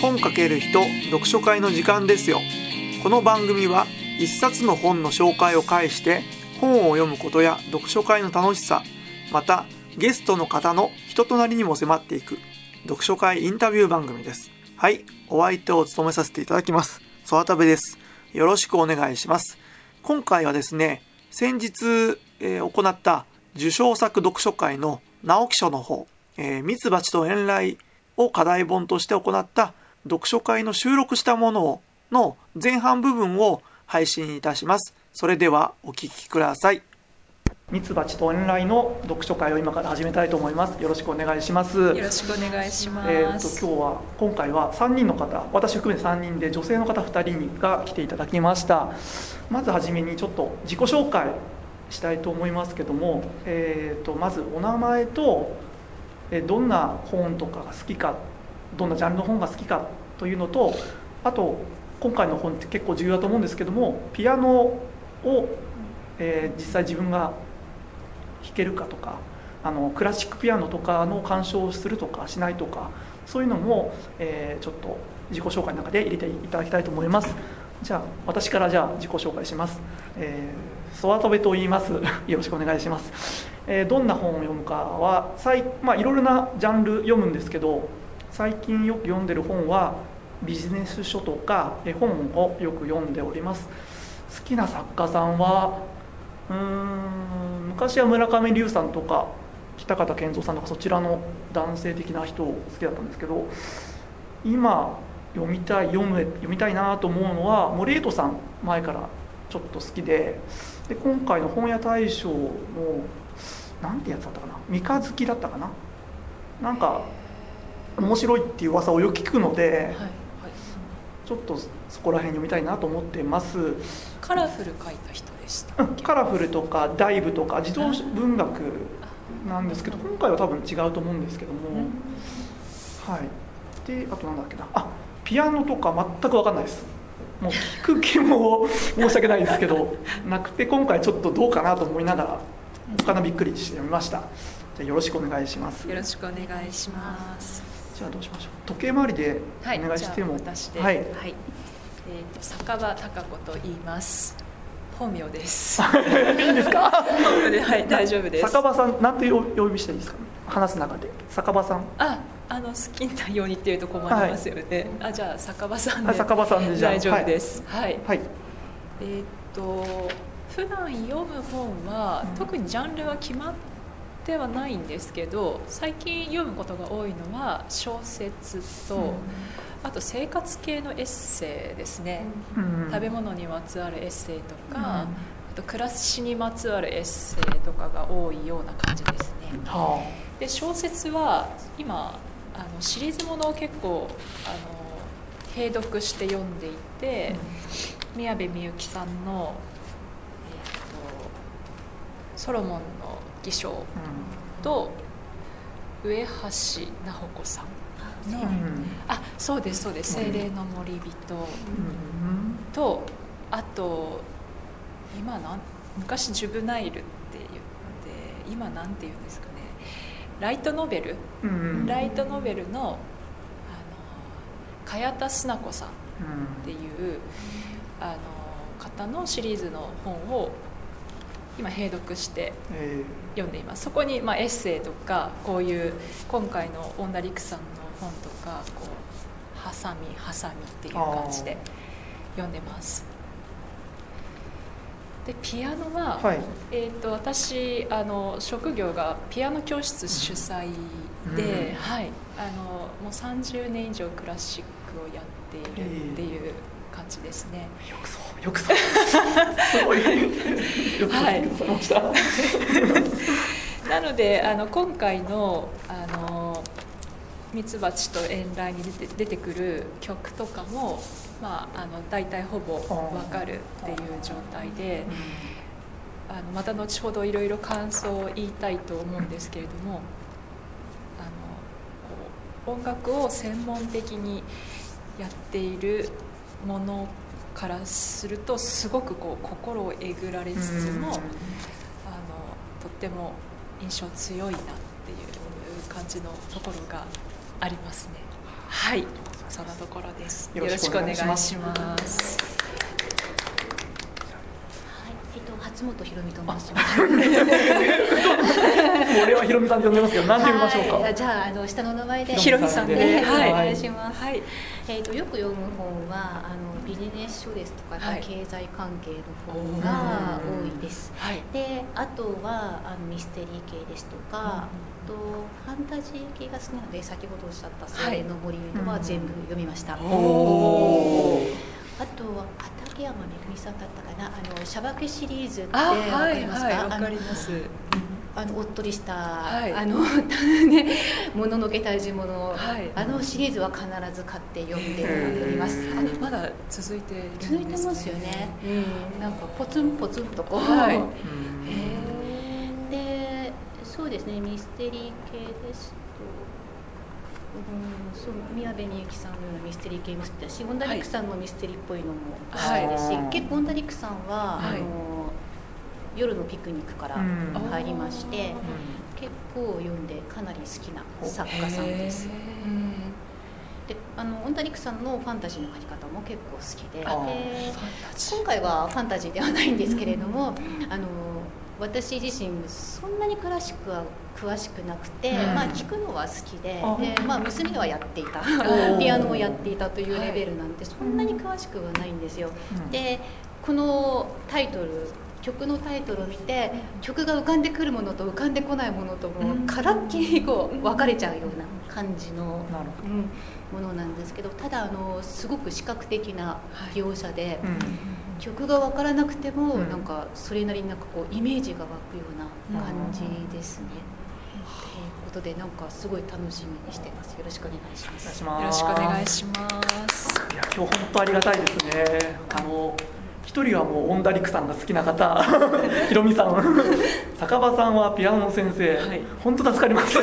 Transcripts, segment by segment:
本かける人読書会の時間ですよ。この番組は一冊の本の紹介を介して本を読むことや読書会の楽しさまたゲストの方の人となりにも迫っていく読書会インタビュー番組です。はいお相手を務めさせていただきます。ソ田部です。よろしくお願いします。今回はですね先日、えー、行った受賞作読書会の直木賞の方えー、ミツバチと遠雷を課題本として行った読書会の収録したものの前半部分を配信いたします。それではお聞きください。ミツバチと遠雷の読書会を今から始めたいと思います。よろしくお願いします。よろしくお願いします。えっ、と今日は今回は3人の方、私含めて3人で女性の方2人が来ていただきました。まずはじめにちょっと自己紹介したいと思いますけども、えっ、とまずお名前とどんな本とかが好きかどんなジャンルの本が好きかというのとあと今回の本って結構重要だと思うんですけどもピアノを、えー、実際自分が弾けるかとかあのクラシックピアノとかの鑑賞をするとかしないとかそういうのも、えー、ちょっと自己紹介の中で入れていただきたいと思います。じゃあ私からじゃあ自己紹介します、えー、ソワトベと言います。よろしくお願いします。えー、どんな本を読むかはまあ、いろいろなジャンル読むんですけど最近よく読んでる本はビジネス書とか絵本をよく読んでおります。好きな作家さんはうーん昔は村上龍さんとか北方健三さんとかそちらの男性的な人を好きだったんですけど今読みたい読む読みたいなと思うのは森江戸さん前からちょっと好きでで今回の本屋大賞のなんてやつだったかな三日月だったかな？なんか面白いっていう噂をよく聞くので、はいはい、ちょっとそこら辺読みたいなと思ってます。カラフル書いた人でしたカラフルとかダイブとか児童文学なんですけど今回は多分違うと思うんですけども、うん、はい。であとなんだっけな。あピアノとか全く分かんないです。もう聞く気も申し訳ないですけど なくて今回ちょっとどうかなと思いながらおかなびっくりしてみました。じゃよろしくお願いします。よろしくお願いしますじゃあどうしましょう。時計回りでお願いしても、はい、はい、はい、えっ、ー、と酒場貴子と言います。本名です。いいですか？本当ではい大丈夫です。酒場さんなんて呼びしていいですか？話す中で。酒場さん。ああの好きなようにっていうと困りますよね、はい、あじゃあ酒場さんで。酒場さんで大丈夫です。はい、はい、えー、っと普段読む本は特にジャンルは決まってはないんですけど最近読むことが多いのは小説と、あと生活系のエッセイですね、食べ物にまつわるエッセイとか、あと暮らしにまつわるエッセイとかが多いような感じですね。で小説は今あのシリーズものを結構あの併読して読んでいて、宮部みゆきさんのソロモンの偽証と、上橋菜穂子さんの、うん、あそうですそうです「精霊の森人」とあと今なん昔ジュブナイルって言って今なんて言うんですかね。ライトノベル、うん、ライトノベルのあの茅田須奈子さんっていう、うん、あの方のシリーズの本を今併読して読んでいます、そこにまエッセイとかこういう今回の恩田陸さんの本とかこうハサミハサミっていう感じで読んでます。でピアノは、はい、えーと、私あの職業がピアノ教室主催で、うん、はい、あのもう30年以上クラシックをやっているっていう感じですね。よくそうよくそう。すごいよくはい、なのであの今回のあのミツバチと遠雷に出て出てくる曲とかも、まあ、あの大体ほぼ分かるっていう状態で、あのまた後ほどいろいろ感想を言いたいと思うんですけれどもあの音楽を専門的にやっているものからするとすごくこう心をえぐられつつもあのとっても印象強いなっていう感じのところがありますね。はい。佐そのところです。よろしくお願いしますよろしくお願いしますはい、えっと、初本ひろみと申します。俺はひろみさんで呼んでますけど何て呼びましょうか、はい、じゃあ、あの、下の名前で。ひろみさんで。ねはいお願い。します。はい。えっと、よく読む本は、あの、ビジネス書ですとか、はい。経済関係の本が多いです。はい。で、あとは、あの、ミステリー系ですとか、あと、ファンタジー系が好きなので、先ほどおっしゃった精霊の森は全部読みました。おーあとは畠山めぐみさんだったかな？あのシャバケシリーズってあわかはいりますか、はいわかあのります。あのおっとりした、はい。あの ねもののけ大事物、はい。あのシリーズは必ず買って読んでおります。へあまだ続いてね、続いてますよね。うん、なんかポツンポツンとこう。はい。で、そうですね、ミステリー系ですと、うん、そう宮部みゆきさんのようなミステリー系も好きだし、ゴンダリックさんのミステリーっぽいのも好きですし、はい結構ゴンダリックさんは、はい。あの夜のピクニックからうん入りまして、うん。結構読んでかなり好きな作家さんです。であのオンダリックさんのファンタジーの書き方も結構好きで。で今回はファンタジーではないんですけれども、あの私自身そんなにクラシックは詳しくなくて、うん。まあ、聞くのは好きであで、まあ、娘はやっていた。ー。ピアノをやっていたというレベルなんで、そんなに詳しくはないんですよ。うん。でこのタイトル曲のタイトルを見て曲が浮かんでくるものと浮かんでこないものともうん。からっきりこう分かれちゃうような感じの、なるほどうんものなんですけどただあのすごく視覚的な描写で、うん。曲が分からなくても、うん。なんかそれなりになんかこうイメージが湧くような感じですね。ということでなんかすごい楽しみにしてます。よろしく。お願いします。よろしくお願いします。いや今日本当ありがたいですね。あの一人はもうオンダリクさんが好きな方。ひろみさん。坂場さんはピアノの先生、はい。本当助かります。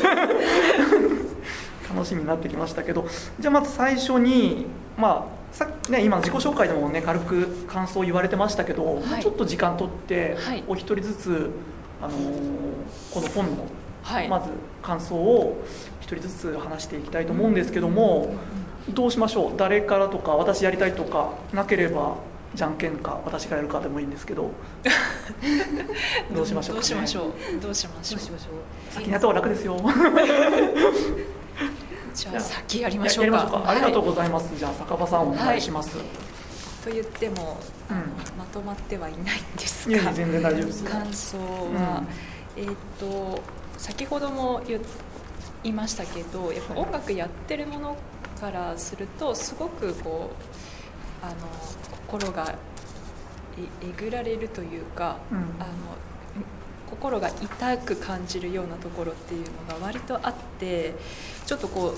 楽しみになってきましたけど。じゃあまず最初にまあさっきね今自己紹介でもね軽く感想を言われてましたけど、もうちょっと時間取って、はい。お一人ずつあのーこの本のはい。まず感想を一人ずつ話していきたいと思うんですけども、どうしましょう？誰からとか私やりたいとかなければじゃんけんか私がやるかでもいいんですけど。どうしましょうか、ね、どうしましょう。どうしましょう。先にやった方が楽ですよ。じゃあ先やりましょうか。ややりましょうか。ありがとうはございます、じゃあ坂場さんお願いします、い。と言っても、うん。まとまってはいないんですが。全然大丈夫ですよ。感想は、えーっと先ほども言いましたけどやっぱ音楽やってるものからするとすごくこうあの心がええぐられるというか、うん。あの心が痛く感じるようなところっていうのが割とあってちょっとこう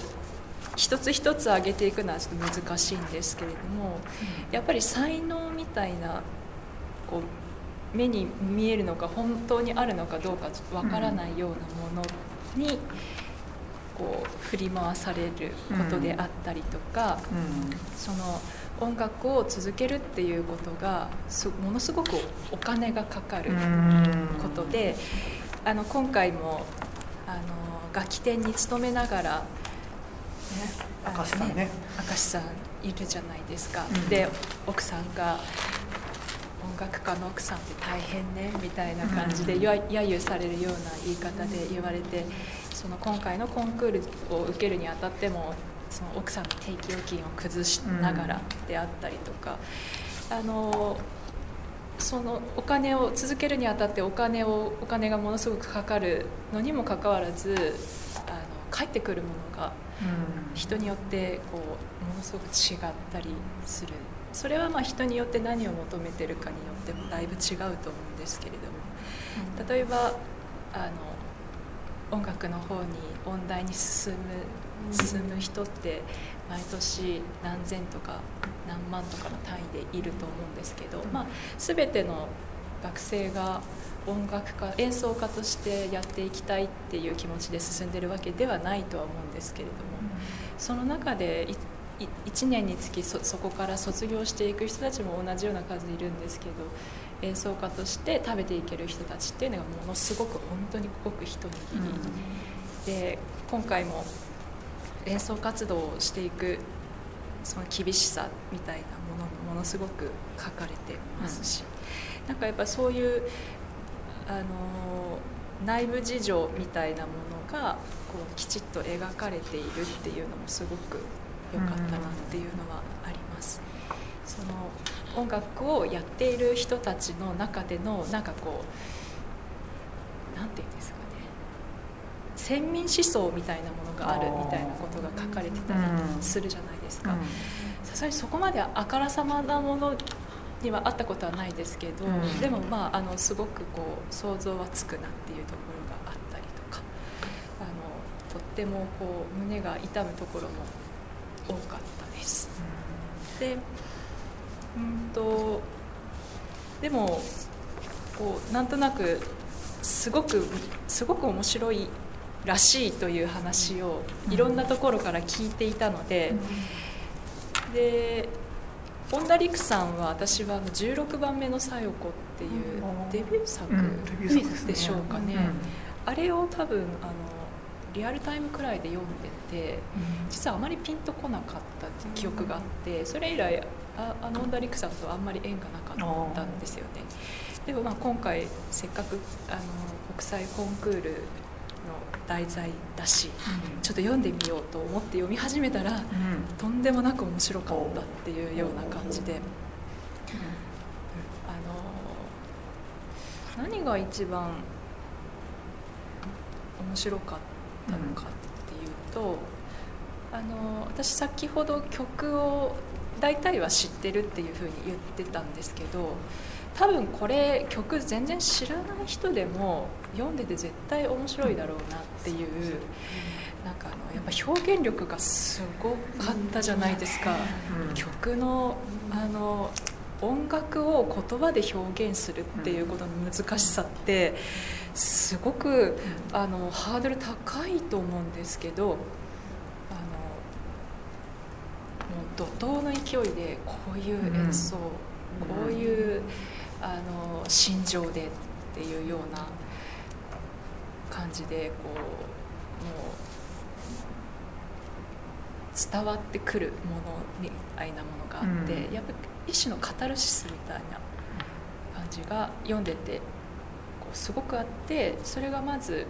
一つ一つ上げていくのはちょっと難しいんですけれどもやっぱり才能みたいなこう目に見えるのか本当にあるのかどうかわからないようなものにこう振り回されることであったりとか、うん。その音楽を続けるっていうことがすものすごくお金がかかるうん。ことで、あの今回もあの楽器店に勤めながら、ね、明石さんね明石さんいるじゃないですか、うん。で奥さんが音楽家の奥さんって大変ねみたいな感じでうん。や揶揄されるような言い方で言われてその今回のコンクールを受けるにあたってもその奥さんの定期預金を崩しながらであったりとか、あのそのお金を続けるにあたってお金をお金がものすごくかかるのにもかかわらずあの返ってくるものがうん。人によってこうものすごく違ったりする。それはまあ人によって何を求めてるかによってもだいぶ違うと思うんですけれども。例えばあの音楽の方に音大に進む進む人って毎年何千とか何万とかの単位でいると思うんですけど、まあ、全ての学生が音楽家演奏家としてやっていきたいっていう気持ちで進んでるわけではないとは思うんですけれどもその中でいい1年につきそそこから卒業していく人たちも同じような数いるんですけど演奏家として食べていける人たちっていうのがものすごく本当にごく一握り、で今回も演奏活動をしていくその厳しさみたいなものもものすごく書かれてますし、なんかやっぱそういうあの内部事情みたいなものがこうきちっと描かれているっていうのもすごく良かったなっていうのはあります。その音楽をやっている人たちの中でのなんかこうなんていうんですかね。先民思想みたいなものがあるみたいなことが書かれてたりするじゃないですか。さすがにそこまであからさまなものにはあったことはないですけど、うん。でもまああのすごくこう想像はつくなっていうところがあったりとかあのとってもこう胸が痛むところも多かったです。でうんとでもこうなんとなくすごくすごく面白いらしいという話をいろんなところから聞いていたので、で本田陸さんは私はあの16番目の「小夜子」っていうデビュー作でしょうかね、あれを多分あのリアルタイムくらいで読んでて実はあまりピンとこなかった記憶があってそれ以来ああの本田陸さんとはあんまり縁がなかったんですよね。でもまあ今回せっかくあの国際コンクールの題材だしちょっと読んでみようと思って読み始めたらとんでもなく面白かったっていうような感じで。あの何が一番面白かったのかっていうと、あの私先ほど曲を大体は知ってるっていうふうに言ってたんですけど多分これ曲全然知らない人でも読んでて絶対面白いだろうなっていうなんかあのやっぱ表現力がすごかったじゃないですか、うん。曲のあの音楽を言葉で表現するっていうことの難しさってすごくあのハードル高いと思うんですけどあのもう怒涛の勢いでこういう演奏、うん。こういうあの心情でっていうような感じでこうもう伝わってくるものみたいなものがあって、うん。やっぱ一種のカタルシスみたいな感じが読んでてこうすごくあってそれがまず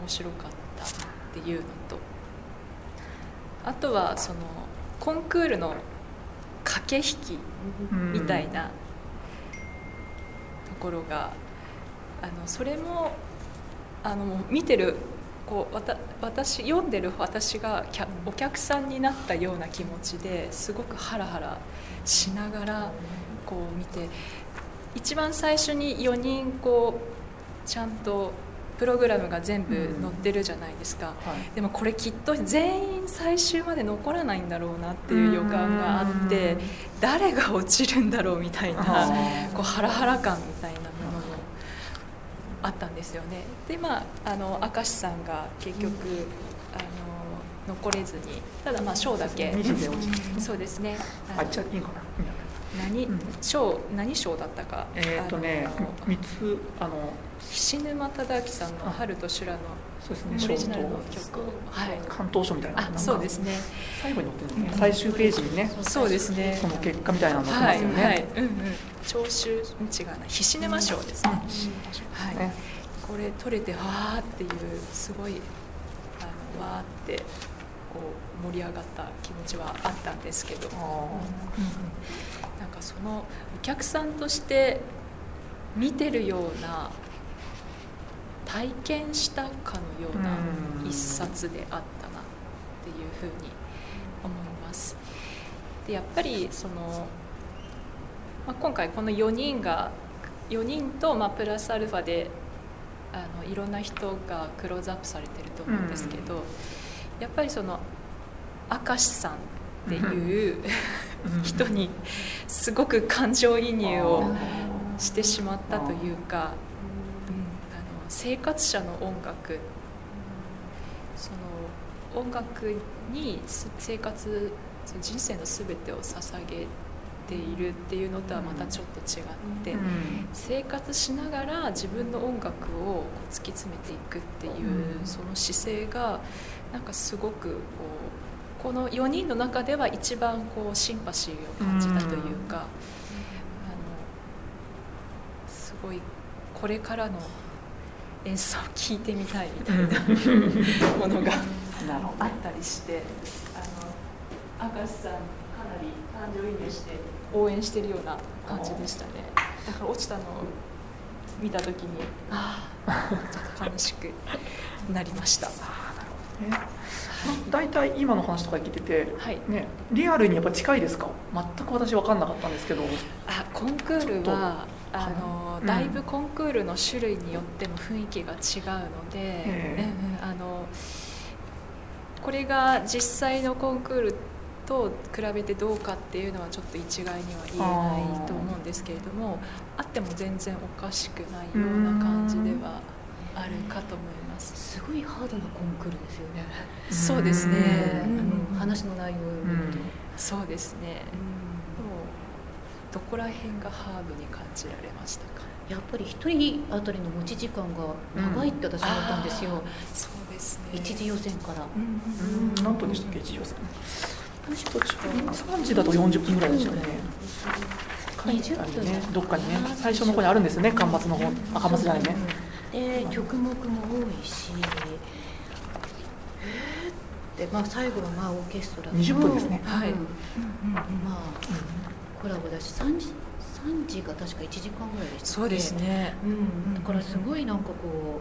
面白かったっていうのとあとはそのコンクールの駆け引きみたいなところがあのそれもあの見てるこうわた私読んでる私がお客さんになったような気持ちですごくハラハラしながらこう見て一番最初に4人こうちゃんとプログラムが全部載ってるじゃないですか、はい。でもこれきっと全員最終まで残らないんだろうなっていう予感があってうん。誰が落ちるんだろうみたいなこうハラハラ感みたいなものもあったんですよね。でまああの明石さんが結局あの残れずにただまあ賞だけ。そうですね。あっちゃいいんかな。何うん。賞何賞だったか。えーっとねあの三つあの菱沼忠明さんの「あ春と修羅」のそうですね。オリジナルの賞曲を。はい。関東賞みたいなあかそうですね。最後に載ってるのね最終ページにね。そうですね。その結果みたいなの載ってはいますよね、はい。うんうん。聴衆違うな。菱沼賞ですね、はい、ねこれ取れてわーっていうすごいあのわーってこう盛り上がった気持ちはあったんですけど。あなんかそのお客さんとして見てるような体験したかのようなうん。一冊であったなっていうふうに思います。でやっぱりその、まあ、今回この4人が4人と、まあ、プラスアルファであのいろんな人がクローズアップされてると思うんですけど、やっぱりその明石さんっていううん。人にすごく感情移入をあしてしまったというか、生活者の音楽。その音楽にす生活人生の全てを捧げているっていうのとはまたちょっと違って、うん。生活しながら自分の音楽を突き詰めていくっていううん。その姿勢がなんかすごくここの4人の中では一番こうシンパシーを感じたというか、あのすごいこれからの演奏を聴いてみたいみたいなものがあったりしてあの明石さんかなり感情移入して応援してるような感じでしたね。だから落ちたのを見た時にああちょっと悲しくなりました。ね。大体今の話とか聞いてて、はい。ね、リアルにやっぱ近いですか？全く私分かんなかったんですけど。あコンクールはあの、うん。だいぶコンクールの種類によっても雰囲気が違うので、えうんうんあのこれが実際のコンクールと比べてどうかっていうのはちょっと一概には言えないと思うんですけれどもあっても全然おかしくないような感じではあるかと思います。すごいハードなコンクールですよね、そうですね、うん。あの話の内容を見ると、そうですね。でもどこら辺がハードに感じられましたか？やっぱり一人当たりの持ち時間が長いって私思ったんですよ、そうですね。一次予選から、うんうん何分でしたっけ一応さん途中3時だと40分ぐらいでしたよね。書いてあるよねどっかにね最初の方にあるんですよね。間伐の方あ間伐じゃないねで曲目も多いし。えーって、まあ、最後はまあオーケストラと20分ですね。はい。うん。まあコラボだし3時 ,3 時が確か1時間ぐらいでしたっけ？そうですね。うん、だからすごいなんかこ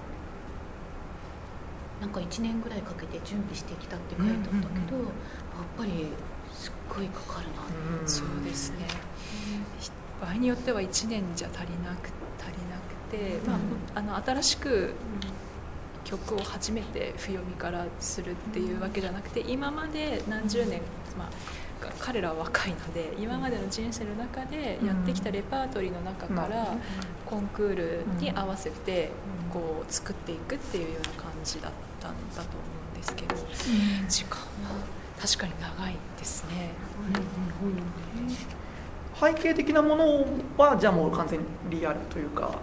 うなんか1年ぐらいかけて準備してきたって書いてあったけど、うんうんうんやっぱりすっごいかかるなって、うん。そうですね。場合によっては1年じゃ足りなく足りなくて、まあ、あの新しく曲を初めて譜読みからするっていうわけじゃなくて今まで何十年、まあ、彼らは若いので今までの人生の中でやってきたレパートリーの中からコンクールに合わせてこう作っていくっていうような感じだったんだと思うんですけど時間は確かに長いですね。背景的なものはじゃあもう完全にリアルというか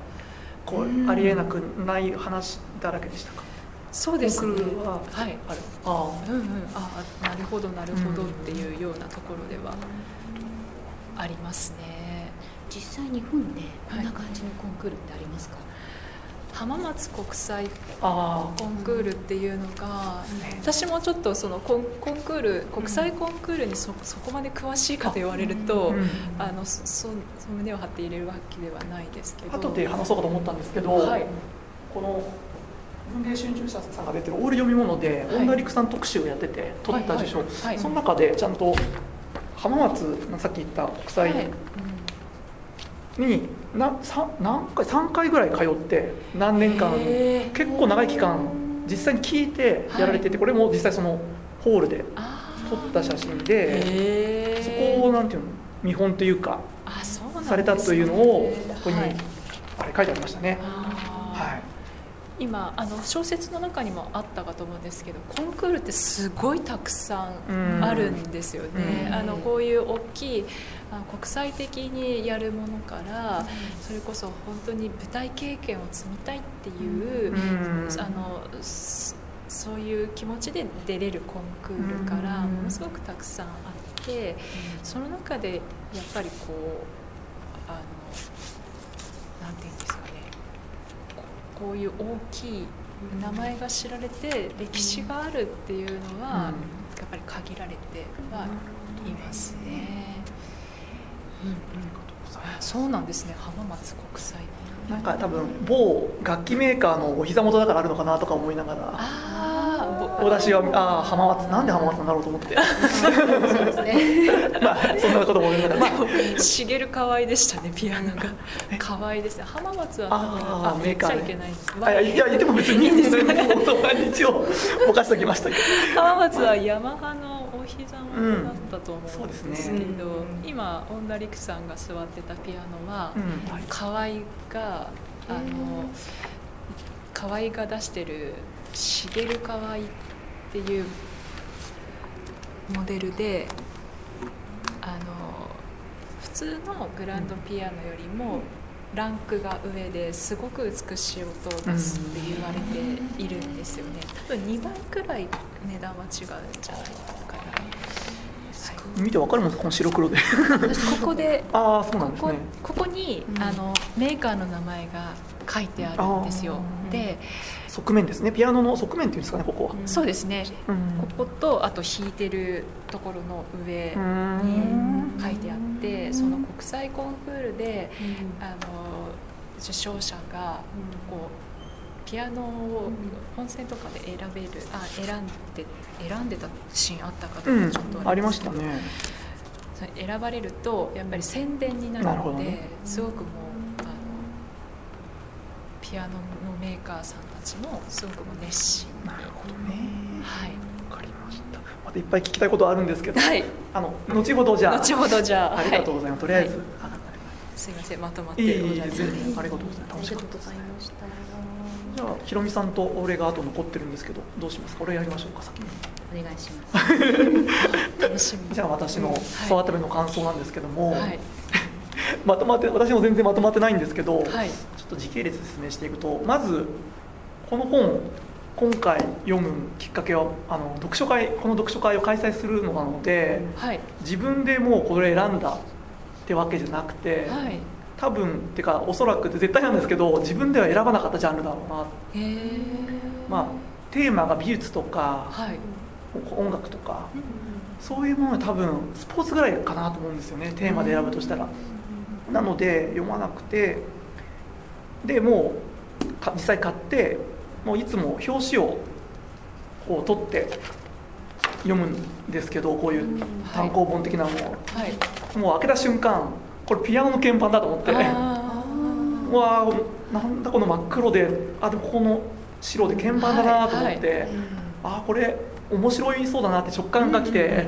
こうありえなくない話だらけでしたかそうですね。ははい。ある。あうんうん、ああなるほどなるほどっていうようなところではありますね。実際日本でこんな感じのコンクールってありますか、浜松国際コンクールっていうのが私もちょっとそのコンコンクール国際コンクールにそそこまで詳しいかと言われるとうん。あのそ胸を張って入れるわけではないですけど。後で話そうかと思ったんですけど、はい。この文藝春秋社さんが出てるオール読み物ではい。恩田陸さん特集をやってて取った受賞、はい。はい。はいその中でちゃんと浜松さっき言った国はい際うんになさ何回3回ぐらい通って何年間結構長い期間実際に聞いてやられてて、これも実際そのホールで撮った写真でへそーこをなんていうの見本というかされたというのをここにはいあれ書いてありましたね。今あの小説の中にもあったかと思うんですけどコンクールってすごいたくさんあるんですよね、うん。あのこういう大きい国際的にやるものからそれこそ本当に舞台経験を積みたいっていう、うん。あのそそういう気持ちで出れるコンクールからうん。ものすごくたくさんあってその中でやっぱりこうあのなんていうんですかねここういう大きい名前が知られて歴史があるっていうのは、うん。やっぱり限られてはいますね。うん。うん、そうなん。ですね浜松国際なん。か多分某楽器メーカーのお膝元だからあるのかなとか思いながらああお出しはああ浜松なんで浜松なんだろうと思って。そうですね。まあそんなことも思いながら。まあしげる可愛いでしたねピアノが。可愛いですね。浜松はあー言っちゃいメーカーね。けないんです。あいやいやでも別にいい んですよね一応ぼかしときましたけど。浜松はヤマハのお膝元だったと思うんですけど、うん。そうですね。今恩田陸さんが座ってたピアノは、うん。河合があの河合が出してる「しげる河合」っていうモデルであの普通のグランドピアノよりもランクが上ですごく美しい音を出すって言われているんですよね。多分2倍くらい値段は違うんじゃないかな。見てわかるもんこの白黒で。ここで ああそうなんですこね。こここに、うん。あのメーカーの名前が書いてあるんですよ。で側面ですね。ピアノの側面っていうんですかねここは、そうですね。うん。こことあと弾いてるところの上にん。書いてあってその国際コンクールでうん。あの受賞者がこうピアノを本選とかで選べるあ選んで選んでたシーンあったかどううん。かちょっとありれですけどましたね。選ばれるとやっぱり宣伝になるので、どね。すごくもうピアノのメーカーさんたちもすごく熱心になるほどね。はい。わかりました。またいっぱい聞きたいことあるんですけど、はい。あの後ほどじゃあ。後ほどじゃあありがとうございます、とりあえず、はい。すいませんまとまっていい全然ありがとうございます。ありがとうございました。じゃあひろみさんと俺があと残ってるんですけどどうしますか？俺やりましょうか先に。お願いします。楽しみ。じゃあ私の育て目の感想なんですけども、はい。まとまって私も全然まとまってないんですけど、はい。ちょっと時系列で説明していくとまずこの本今回読むきっかけはあの読書会この読書会を開催するのなのではい。自分でもうこれ選んだってわけじゃなくて、はい。多分っていうかおそらく絶対なんですけど自分では選ばなかったジャンルだろうなまあテーマが美術とかはい。音楽とかそういうものは多分スポーツぐらいかなと思うんですよねテーマで選ぶとしたら。なので読まなくてでもうか実際買ってもういつも表紙をこう取って読むんですけどこういう単行本的なものを、はい。もう開けた瞬間これピアノの鍵盤だと思って。あ うわーなんだこの真っ黒であでもこの白で鍵盤だなと思って、はいはい。あーこれ面白いそうだなって直感が来て、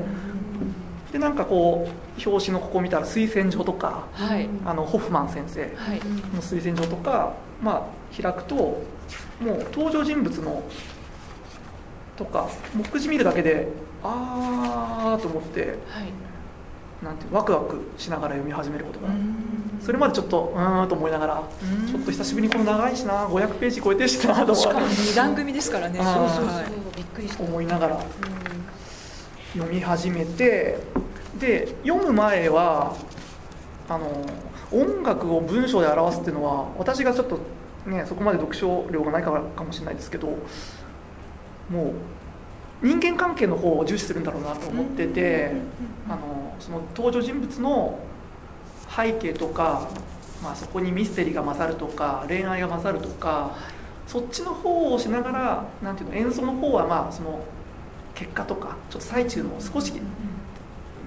でなんかこう表紙のここ見たら推薦状とかーはい。あのホフマン先生はい。の推薦状とか、まあ、開くともう登場人物のとか目次見るだけであーと思ってはいなんてワクワクしながら読み始めることが。うん。それまでちょっとうーんと思いながらうん。ちょっと久しぶりにこの長いしな500ページ超えてるしなとしかも思二段組ですからね。そうそうそう。はいびっくりした。思いながら。読み始めてで読む前はあの音楽を文章で表すっていうのは私がちょっとねそこまで読書量がないからかもしれないですけどもう人間関係の方を重視するんだろうなと思っててあのその登場人物の背景とか、まあ、そこにミステリーが勝るとか恋愛が勝るとかそっちの方をしながらなんていうの演奏の方はまあその結果とかちょっと最中の少し、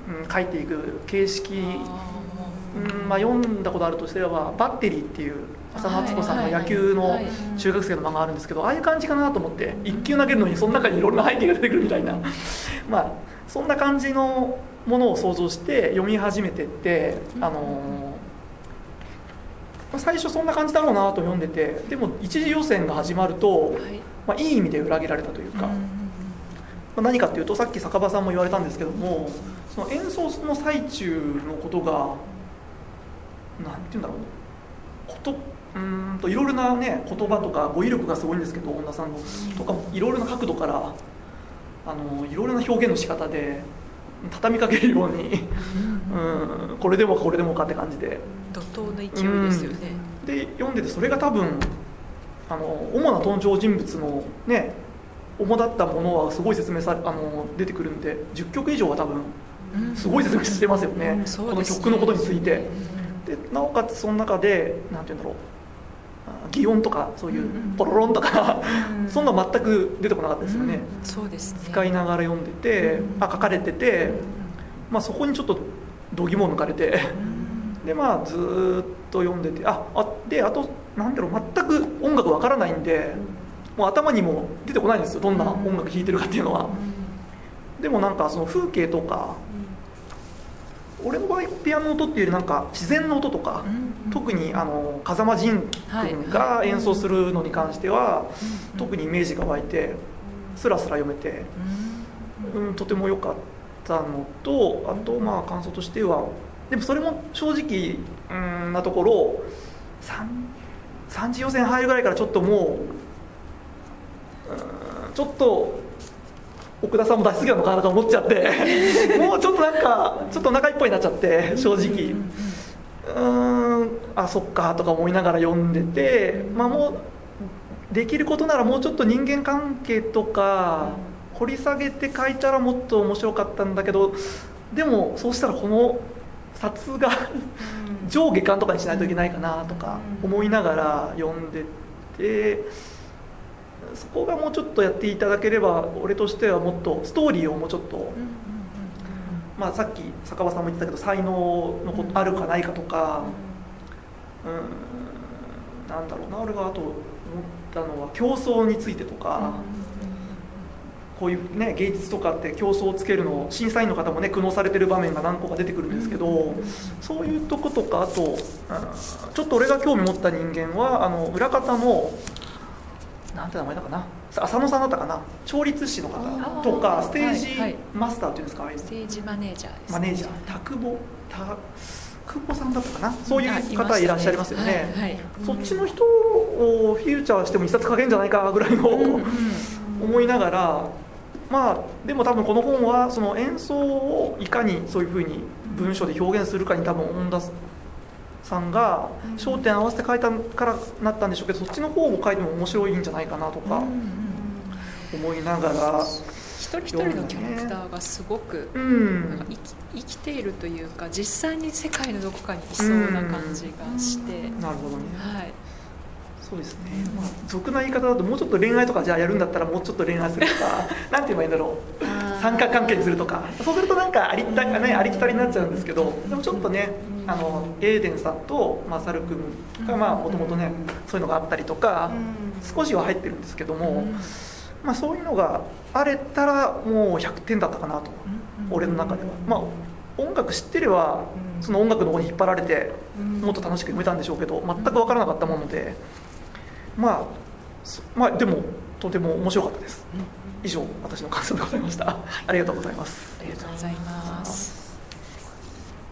うん、書いていく形式、う。んまあ、読んだことあるとすれば「バッテリー」っていう浅野敦子さんの野球の中学生の漫画あるんですけどああいう感じかなと思って1球投げるのにその中にいろんな背景が出てくるみたいな。まあそんな感じのものを想像して読み始めてってあのまあ最初そんな感じだろうなと読んでてでも一次予選が始まると、はい。まあ、いい意味で裏切られたというか。まあ何かっていうとさっき坂場さんも言われたんですけどもその演奏の最中のことがなんて言うんだろう。ことうーんといろいろなね言葉とか語彙力がすごいんですけど本田さんのとかいろいろな角度からあのいろいろな表現の仕方で畳みかけるようにうんこれでもかこれでもかって感じで。怒涛の勢いですよね。で読んでてそれが多分あの主な登場人物のね主だったものはすごい説明されあの出てくるんで10曲以上は多分うんすごい説明してますよね、うんこの曲のことについて。でなおかつその中でなんて言うんだろう。あ擬音とかそういうポロロンとか、うん。そんなの全く出てこなかったですよね、うん。そうですね。使いながら読んでて、うん。あ書かれてて、まあ、そこにちょっと度肝を抜かれて、でまあずーっと読んでてああであとなんだろう全く音楽わからないんで、もう頭にも出てこないんですよ。どんな音楽弾いてるかっていうのは、でもなんかその風景とか俺の場合ピアノの音っていうよりなんか自然の音とか、特にあの風間仁君が演奏するのに関しては、特にイメージが湧いてスラスラ読めて、うん、とても良かったのとあとまあ感想としてはでもそれも正直うんなところ 3, 3次予選入るぐらいからちょっともううんちょっと奥田さんも出しすぎなのかなと思っちゃって もうちょっとなんかちょっとお腹いっぱいになっちゃって正直。うんうーんあそっかとか思いながら読んでてまあもうできることならもうちょっと人間関係とか掘り下げて書いたらもっと面白かったんだけどでもそうしたらこの冊が上下巻とかにしないといけないかなとか思いながら読んでてそこがもうちょっとやっていただければ俺としてはもっとストーリーをもうちょっと、まあ、さっき坂場さんも言ってたけど才能のことあるかないかとかうん。なんだろうな俺があと思ったのは競争についてとか。こういうね芸術とかって競争をつけるのを審査員の方もね苦悩されてる場面が何個か出てくるんですけどそういうとことかあとうんちょっと俺が興味持った人間はあの裏方のなんて名前だかな？浅野さんだったかな？調律師の方とかステージはいはいマスターっていうんですかああいうステージマネージャーです、マネージャー。田久保田久保さんだったかな？そういう方いらっしゃいますよね。はいはい。そっちの人をフューチャーしても一冊書けんじゃないかぐらいの、うんうん思いながらまあでも多分この本はその演奏をいかにそういうふうに文章で表現するかに多分恩田さんが焦点合わせて書いたからなったんでしょうけどそっちの方を書いても面白いんじゃないかなとかうんうん思いながら一人一人のキャラクターがすごくうん。なんか生き生きているというか実際に世界のどこかにいそうな感じがして、なるほどね。はい、そうですね、まあ、俗な言い方だともうちょっと恋愛とかじゃあやるんだったらもうちょっと恋愛するとか なんて言えばいいんだろう。三角関係にするとか。そうするとなんかありった、ね、ありきたりになっちゃうんですけどでもちょっとねあのエーデンさんとマサル君がまあもともとねそういうのがあったりとか少しは入ってるんですけども、まあ、そういうのがあれたらもう100点だったかなと俺の中では。まあ音楽知ってればその音楽の方に引っ張られてもっと楽しく読めたんでしょうけど全く分からなかったものでまあそまあでもとても面白かったです。以上私の感想でございました。ありがとうございます。ありがとうございます